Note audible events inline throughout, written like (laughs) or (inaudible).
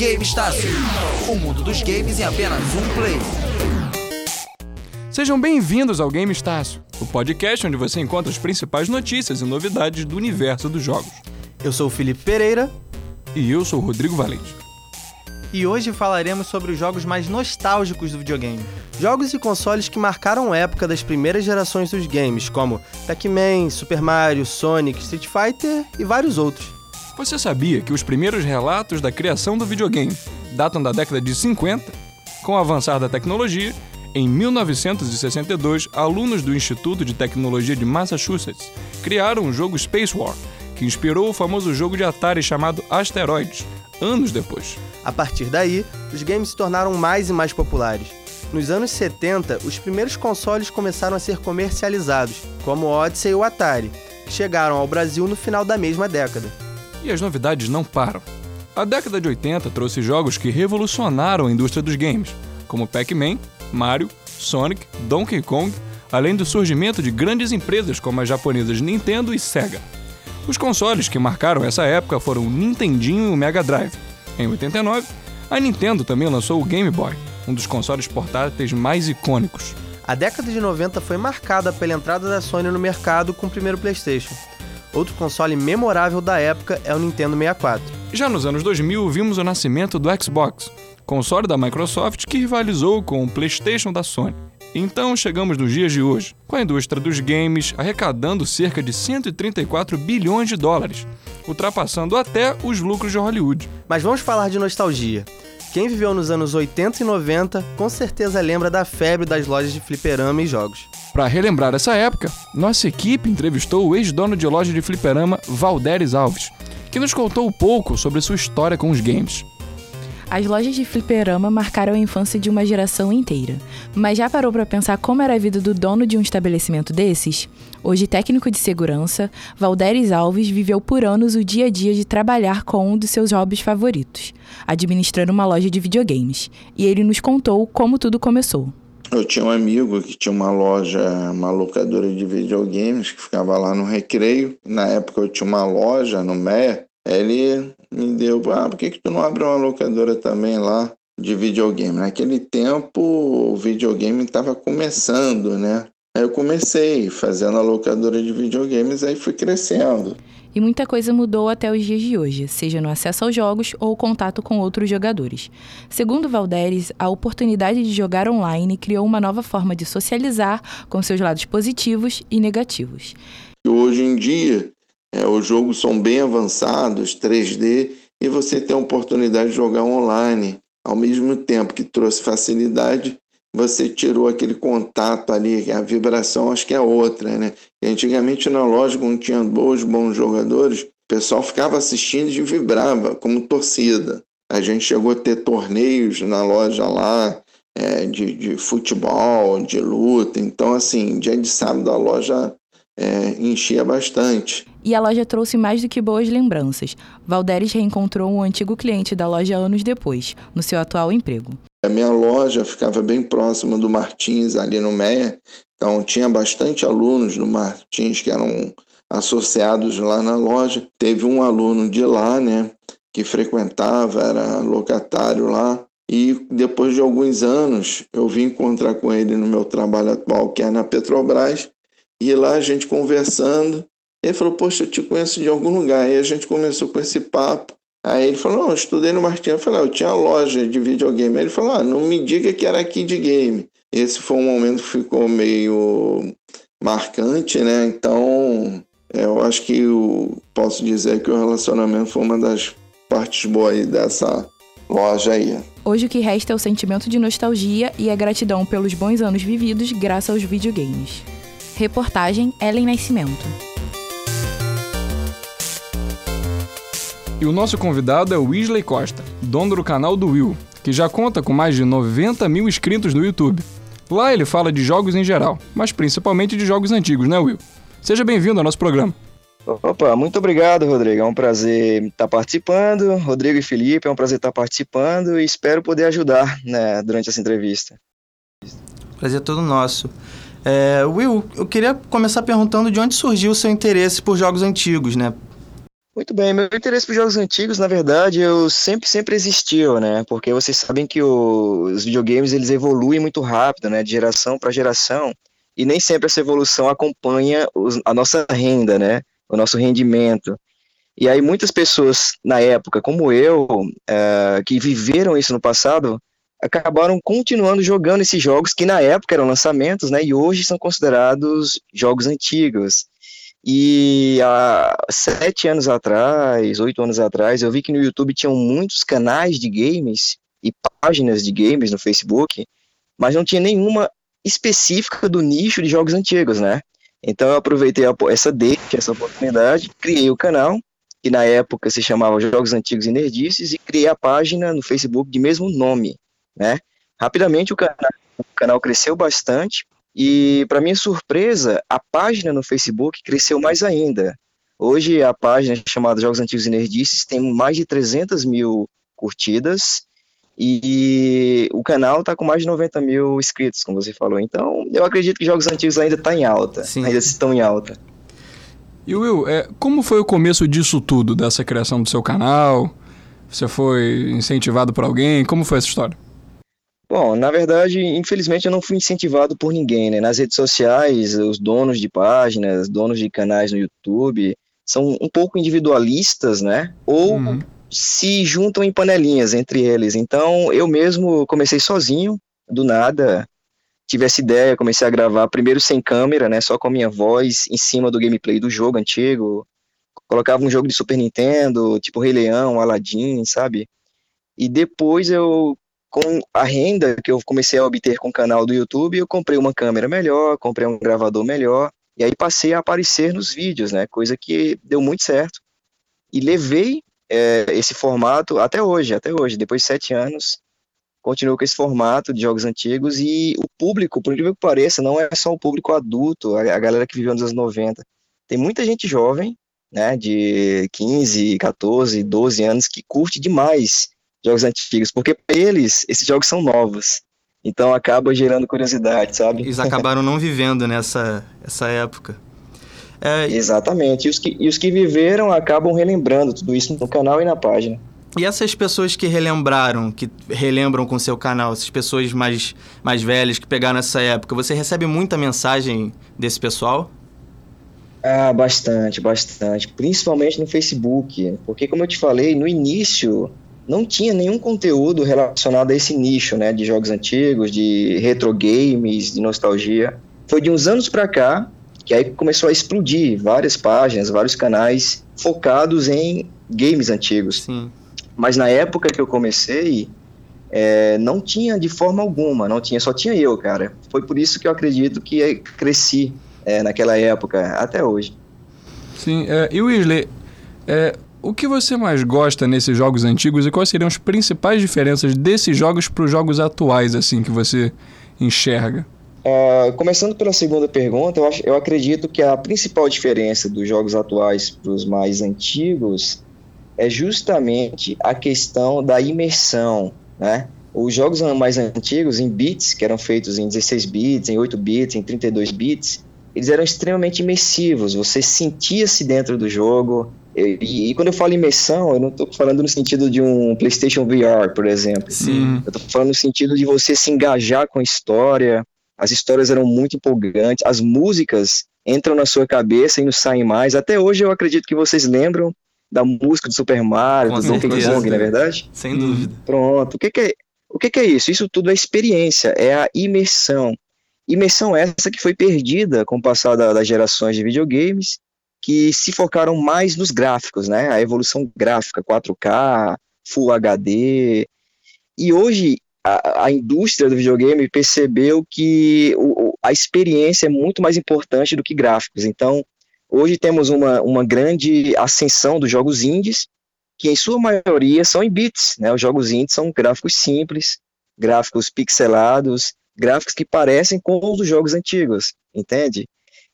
Game Estácio. O mundo dos games em apenas um play. Sejam bem-vindos ao Game Estácio, o podcast onde você encontra as principais notícias e novidades do universo dos jogos. Eu sou o Felipe Pereira E eu sou o Rodrigo Valente. e hoje falaremos sobre os jogos mais nostálgicos do videogame. Jogos e consoles que marcaram a época das primeiras gerações dos games, como Pac-Man, Super Mario, Sonic, Street Fighter e vários outros. Você sabia que os primeiros relatos da criação do videogame datam da década de 50? Com o avançar da tecnologia, em 1962, alunos do Instituto de Tecnologia de Massachusetts criaram o jogo Space War, que inspirou o famoso jogo de Atari chamado Asteroids, anos depois. A partir daí, os games se tornaram mais e mais populares. Nos anos 70, os primeiros consoles começaram a ser comercializados, como o Odyssey e o Atari, que chegaram ao Brasil no final da mesma década. E as novidades não param. A década de 80 trouxe jogos que revolucionaram a indústria dos games, como Pac-Man, Mario, Sonic, Donkey Kong, além do surgimento de grandes empresas como as japonesas Nintendo e Sega. Os consoles que marcaram essa época foram o Nintendinho e o Mega Drive. Em 89, a Nintendo também lançou o Game Boy, um dos consoles portáteis mais icônicos. A década de 90 foi marcada pela entrada da Sony no mercado com o primeiro PlayStation. Outro console memorável da época é o Nintendo 64. Já nos anos 2000, vimos o nascimento do Xbox, console da Microsoft que rivalizou com o PlayStation da Sony. Então chegamos nos dias de hoje, com a indústria dos games arrecadando cerca de 134 bilhões de dólares, ultrapassando até os lucros de Hollywood. Mas vamos falar de nostalgia. Quem viveu nos anos 80 e 90 com certeza lembra da febre das lojas de fliperama e jogos. Para relembrar essa época, nossa equipe entrevistou o ex-dono de loja de fliperama Valderes Alves, que nos contou um pouco sobre sua história com os games. As lojas de fliperama marcaram a infância de uma geração inteira. Mas já parou para pensar como era a vida do dono de um estabelecimento desses? Hoje técnico de segurança, Valderes Alves viveu por anos o dia a dia de trabalhar com um dos seus hobbies favoritos, administrando uma loja de videogames. E ele nos contou como tudo começou. Eu tinha um amigo que tinha uma loja, uma locadora de videogames que ficava lá no Recreio. Na época eu tinha uma loja no Meia. Ele me deu, ah, por que, que tu não abre uma locadora também lá de videogame? Naquele tempo o videogame estava começando, né? Aí eu comecei fazendo a locadora de videogames, aí fui crescendo. E muita coisa mudou até os dias de hoje, seja no acesso aos jogos ou contato com outros jogadores. Segundo Valderes, a oportunidade de jogar online criou uma nova forma de socializar com seus lados positivos e negativos. Hoje em dia, é, os jogos são bem avançados, 3D, e você tem a oportunidade de jogar online. Ao mesmo tempo que trouxe facilidade, você tirou aquele contato ali, a vibração acho que é outra, né? E antigamente na loja, quando tinha bons, bons jogadores, o pessoal ficava assistindo e vibrava como torcida. A gente chegou a ter torneios na loja lá, é, de, de futebol, de luta. Então, assim, dia de sábado a loja é, enchia bastante. E a loja trouxe mais do que boas lembranças. Valderes reencontrou um antigo cliente da loja anos depois, no seu atual emprego. A minha loja ficava bem próxima do Martins, ali no Meia, então tinha bastante alunos do Martins que eram associados lá na loja. Teve um aluno de lá, né, que frequentava, era locatário lá, e depois de alguns anos eu vim encontrar com ele no meu trabalho atual, que é na Petrobras, e lá a gente conversando, ele falou, poxa, eu te conheço de algum lugar. Aí a gente começou com esse papo. Aí ele falou, não, eu estudei no Martins. Eu falei, ah, eu tinha loja de videogame. Aí ele falou, ah, não me diga que era aqui de game. Esse foi um momento que ficou meio marcante, né? Então, eu acho que eu posso dizer que o relacionamento foi uma das partes boas dessa loja aí. Hoje o que resta é o sentimento de nostalgia e a gratidão pelos bons anos vividos graças aos videogames. Reportagem Ellen Nascimento. E o nosso convidado é o Weasley Costa, dono do canal do Will, que já conta com mais de 90 mil inscritos no YouTube. Lá ele fala de jogos em geral, mas principalmente de jogos antigos, né, Will? Seja bem-vindo ao nosso programa. Opa, muito obrigado, Rodrigo. É um prazer estar participando. Rodrigo e Felipe, é um prazer estar participando e espero poder ajudar né, durante essa entrevista. Prazer todo nosso. É, Will, eu queria começar perguntando de onde surgiu o seu interesse por jogos antigos, né? Muito bem, meu interesse por jogos antigos, na verdade, eu sempre, sempre existiu, né? Porque vocês sabem que os videogames, eles evoluem muito rápido, né? De geração para geração, e nem sempre essa evolução acompanha os, a nossa renda, né? O nosso rendimento. E aí muitas pessoas, na época, como eu, uh, que viveram isso no passado, acabaram continuando jogando esses jogos que na época eram lançamentos, né? E hoje são considerados jogos antigos. E há sete anos atrás, oito anos atrás, eu vi que no YouTube tinham muitos canais de games e páginas de games no Facebook, mas não tinha nenhuma específica do nicho de jogos antigos, né? Então eu aproveitei essa deixa, essa oportunidade, criei o canal, que na época se chamava Jogos Antigos e Nerdices, e criei a página no Facebook de mesmo nome, né? Rapidamente o canal, o canal cresceu bastante, e, para minha surpresa, a página no Facebook cresceu mais ainda. Hoje, a página chamada Jogos Antigos e Nerdices tem mais de 300 mil curtidas e o canal está com mais de 90 mil inscritos, como você falou. Então, eu acredito que Jogos Antigos ainda está em alta, Sim. ainda estão em alta. E Will, é, como foi o começo disso tudo, dessa criação do seu canal? Você foi incentivado por alguém? Como foi essa história? Bom, na verdade, infelizmente eu não fui incentivado por ninguém, né? Nas redes sociais, os donos de páginas, donos de canais no YouTube, são um pouco individualistas, né? Ou uhum. se juntam em panelinhas entre eles. Então, eu mesmo comecei sozinho, do nada, tive essa ideia, comecei a gravar primeiro sem câmera, né? Só com a minha voz em cima do gameplay do jogo antigo. Colocava um jogo de Super Nintendo, tipo Rei Leão, Aladdin, sabe? E depois eu com a renda que eu comecei a obter com o canal do YouTube, eu comprei uma câmera melhor, comprei um gravador melhor, e aí passei a aparecer nos vídeos, né? Coisa que deu muito certo. E levei é, esse formato até hoje, até hoje, depois de sete anos, continuo com esse formato de jogos antigos e o público, por incrível que pareça, não é só o público adulto, a, galera que viveu nos anos 90. Tem muita gente jovem, né, de 15, 14, 12 anos que curte demais jogos antigos, porque para eles esses jogos são novos. Então acaba gerando curiosidade, sabe? Eles acabaram não vivendo nessa essa época. É... Exatamente. E os, que, e os que viveram acabam relembrando tudo isso no canal e na página. E essas pessoas que relembraram, que relembram com seu canal, essas pessoas mais, mais velhas que pegaram essa época, você recebe muita mensagem desse pessoal? Ah, bastante, bastante. Principalmente no Facebook. Porque, como eu te falei, no início não tinha nenhum conteúdo relacionado a esse nicho, né, de jogos antigos, de retro games, de nostalgia. Foi de uns anos para cá que aí começou a explodir várias páginas, vários canais focados em games antigos. Sim. Mas na época que eu comecei, é, não tinha de forma alguma, não tinha, só tinha eu, cara. Foi por isso que eu acredito que cresci é, naquela época, até hoje. Sim, é, e Weasley, é, o que você mais gosta nesses jogos antigos e quais seriam as principais diferenças desses jogos para os jogos atuais, assim, que você enxerga? Uh, começando pela segunda pergunta, eu, acho, eu acredito que a principal diferença dos jogos atuais para os mais antigos é justamente a questão da imersão, né? Os jogos mais antigos, em bits, que eram feitos em 16 bits, em 8 bits, em 32 bits, eles eram extremamente imersivos. Você sentia-se dentro do jogo, e, e, quando eu falo imersão, eu não estou falando no sentido de um PlayStation VR, por exemplo. Sim. Eu estou falando no sentido de você se engajar com a história. As histórias eram muito empolgantes, as músicas entram na sua cabeça e não saem mais. Até hoje eu acredito que vocês lembram da música do Super Mario, com do Donkey Kong, não é verdade? Sem dúvida. Pronto. O que, que é? O que, que é isso? Isso tudo é experiência, é a imersão. Imersão essa que foi perdida com o passar das gerações de videogames que se focaram mais nos gráficos, né? A evolução gráfica, 4K, Full HD. E hoje a, a indústria do videogame percebeu que o, a experiência é muito mais importante do que gráficos. Então, hoje temos uma, uma grande ascensão dos jogos indies, que em sua maioria são em bits, né? Os jogos indies são gráficos simples, gráficos pixelados, gráficos que parecem com os dos jogos antigos, entende?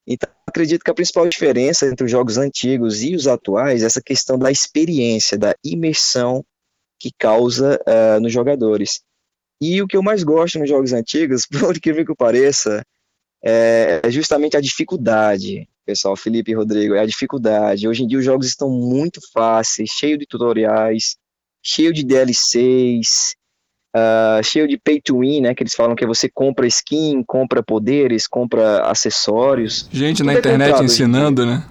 Então, acredito que a principal diferença entre os jogos antigos e os atuais é essa questão da experiência, da imersão que causa uh, nos jogadores. E o que eu mais gosto nos jogos antigos, (laughs) por incrível que pareça, é, é justamente a dificuldade. pessoal, Felipe e Rodrigo, é a dificuldade. Hoje em dia os jogos estão muito fáceis, cheio de tutoriais, cheio de DLCs, uh, cheio de pay to win, né? Que eles falam que você compra skin, compra poderes, compra acessórios. Gente na é internet ensinando, né?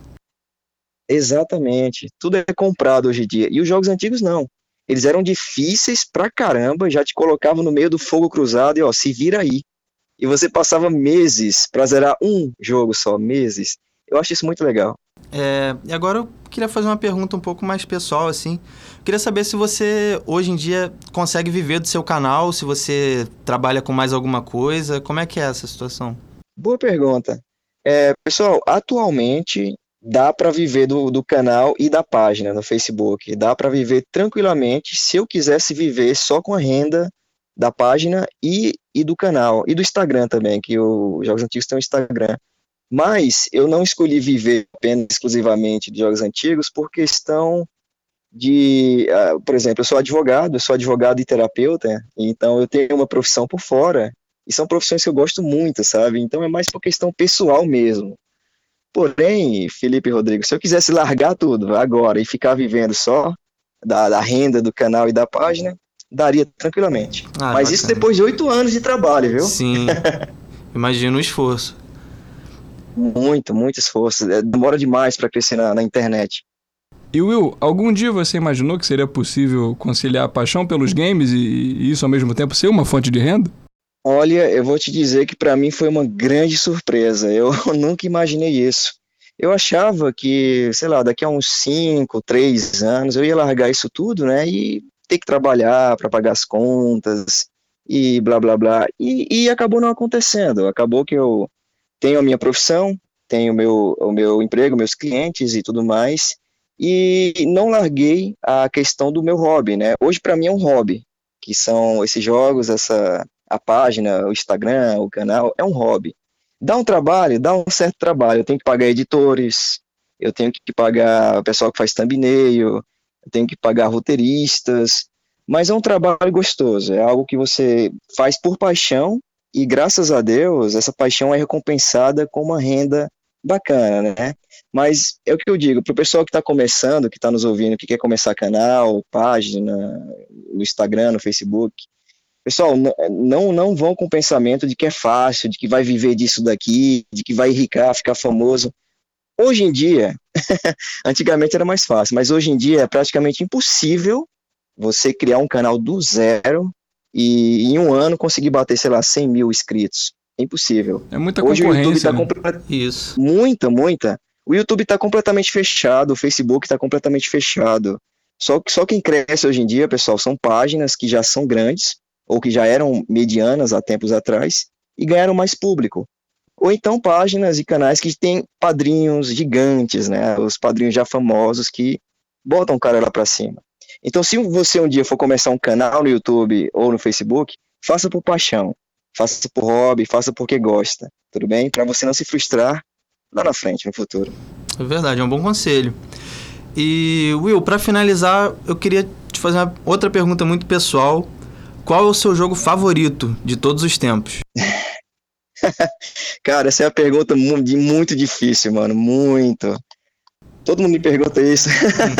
Exatamente. Tudo é comprado hoje em dia. E os jogos antigos não. Eles eram difíceis pra caramba, já te colocavam no meio do fogo cruzado e ó, se vira aí. E você passava meses pra zerar um jogo só, meses. Eu acho isso muito legal. É, e agora eu queria fazer uma pergunta um pouco mais pessoal, assim. Eu queria saber se você, hoje em dia, consegue viver do seu canal, se você trabalha com mais alguma coisa. Como é que é essa situação? Boa pergunta. É, pessoal, atualmente dá para viver do, do canal e da página no Facebook. Dá para viver tranquilamente se eu quisesse viver só com a renda da página e, e do canal. E do Instagram também, que o Jogos Antigos tem o Instagram. Mas eu não escolhi viver apenas exclusivamente de jogos antigos por questão de, uh, por exemplo, eu sou advogado, eu sou advogado e terapeuta, então eu tenho uma profissão por fora, e são profissões que eu gosto muito, sabe? Então é mais por questão pessoal mesmo. Porém, Felipe Rodrigo, se eu quisesse largar tudo agora e ficar vivendo só da, da renda do canal e da página, daria tranquilamente. Ah, Mas bacana. isso depois de oito anos de trabalho, viu? Sim. (laughs) Imagina o esforço. Muito, muito esforço. É, demora demais para crescer na, na internet. E Will, algum dia você imaginou que seria possível conciliar a paixão pelos games e, e isso ao mesmo tempo ser uma fonte de renda? Olha, eu vou te dizer que para mim foi uma grande surpresa. Eu (laughs) nunca imaginei isso. Eu achava que, sei lá, daqui a uns 5, 3 anos eu ia largar isso tudo, né? E ter que trabalhar para pagar as contas e blá blá blá. E, e acabou não acontecendo. Acabou que eu tenho a minha profissão, tenho o meu, o meu emprego, meus clientes e tudo mais, e não larguei a questão do meu hobby, né? Hoje para mim é um hobby, que são esses jogos, essa a página, o Instagram, o canal, é um hobby. Dá um trabalho, dá um certo trabalho. Eu tenho que pagar editores, eu tenho que pagar o pessoal que faz thumbnail, eu tenho que pagar roteiristas, mas é um trabalho gostoso, é algo que você faz por paixão e graças a Deus, essa paixão é recompensada com uma renda bacana, né? Mas é o que eu digo, para o pessoal que está começando, que está nos ouvindo, que quer começar canal, página, no Instagram, no Facebook, pessoal, não, não vão com o pensamento de que é fácil, de que vai viver disso daqui, de que vai enricar, ficar famoso. Hoje em dia, (laughs) antigamente era mais fácil, mas hoje em dia é praticamente impossível você criar um canal do zero e em um ano conseguir bater, sei lá, 100 mil inscritos. É impossível. É muita Hoje concorrência. O YouTube tá né? Isso. Muita, muita. O YouTube está completamente fechado, o Facebook está completamente fechado. Só, só quem cresce hoje em dia, pessoal, são páginas que já são grandes, ou que já eram medianas há tempos atrás, e ganharam mais público. Ou então páginas e canais que têm padrinhos gigantes, né? Os padrinhos já famosos que botam o cara lá para cima. Então, se você um dia for começar um canal no YouTube ou no Facebook, faça por paixão, faça por hobby, faça porque gosta, tudo bem? Para você não se frustrar lá na frente, no futuro. É verdade, é um bom conselho. E, Will, para finalizar, eu queria te fazer uma outra pergunta muito pessoal. Qual é o seu jogo favorito de todos os tempos? (laughs) Cara, essa é uma pergunta muito difícil, mano. Muito. Todo mundo me pergunta isso.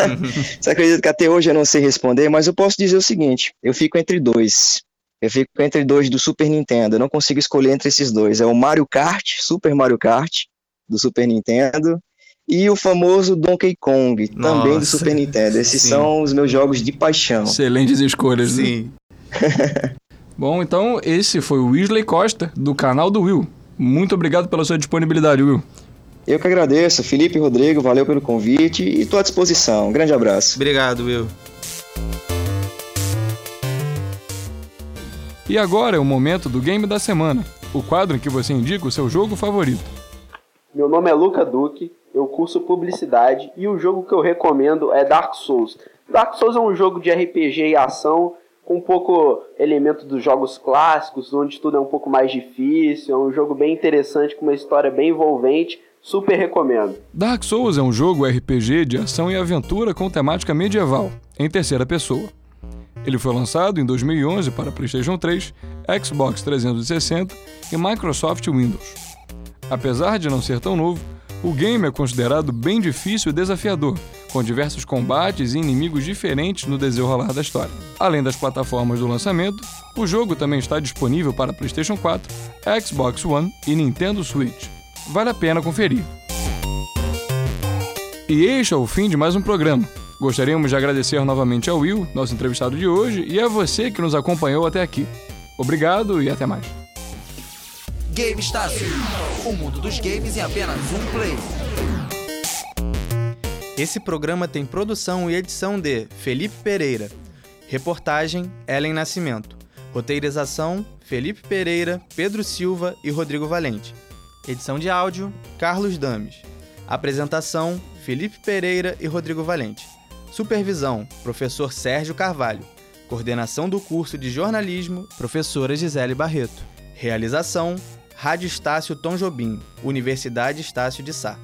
(laughs) Você acredita que até hoje eu não sei responder, mas eu posso dizer o seguinte: eu fico entre dois. Eu fico entre dois do Super Nintendo. Eu não consigo escolher entre esses dois. É o Mario Kart, Super Mario Kart, do Super Nintendo, e o famoso Donkey Kong, Nossa, também do Super Nintendo. Esses sim. são os meus jogos de paixão. Excelentes escolhas, sim. (laughs) Bom, então esse foi o Weasley Costa, do canal do Will. Muito obrigado pela sua disponibilidade, Will. Eu que agradeço, Felipe e Rodrigo, valeu pelo convite e estou à disposição. Um grande abraço. Obrigado, Will. E agora é o momento do Game da Semana, o quadro em que você indica o seu jogo favorito. Meu nome é Luca Duque, eu curso publicidade e o jogo que eu recomendo é Dark Souls. Dark Souls é um jogo de RPG e ação com um pouco elemento dos jogos clássicos, onde tudo é um pouco mais difícil. É um jogo bem interessante, com uma história bem envolvente Super recomendo. Dark Souls é um jogo RPG de ação e aventura com temática medieval, em terceira pessoa. Ele foi lançado em 2011 para PlayStation 3, Xbox 360 e Microsoft Windows. Apesar de não ser tão novo, O game é considerado bem difícil e desafiador, com diversos combates e inimigos diferentes no desenrolar da história. Além das plataformas do lançamento, o jogo também está disponível para PlayStation 4, Xbox One e Nintendo Switch. Vale a pena conferir. E este é o fim de mais um programa. Gostaríamos de agradecer novamente ao Will, nosso entrevistado de hoje, e a você que nos acompanhou até aqui. Obrigado e até mais. Game Estácio. O mundo dos games em apenas um play. Esse programa tem produção e edição de Felipe Pereira. Reportagem Ellen Nascimento. Roteirização Felipe Pereira, Pedro Silva e Rodrigo Valente. Edição de áudio Carlos Dames. Apresentação Felipe Pereira e Rodrigo Valente. Supervisão Professor Sérgio Carvalho. Coordenação do curso de jornalismo Professora Gisele Barreto. Realização Rádio Estácio Tom Jobim, Universidade Estácio de Sá.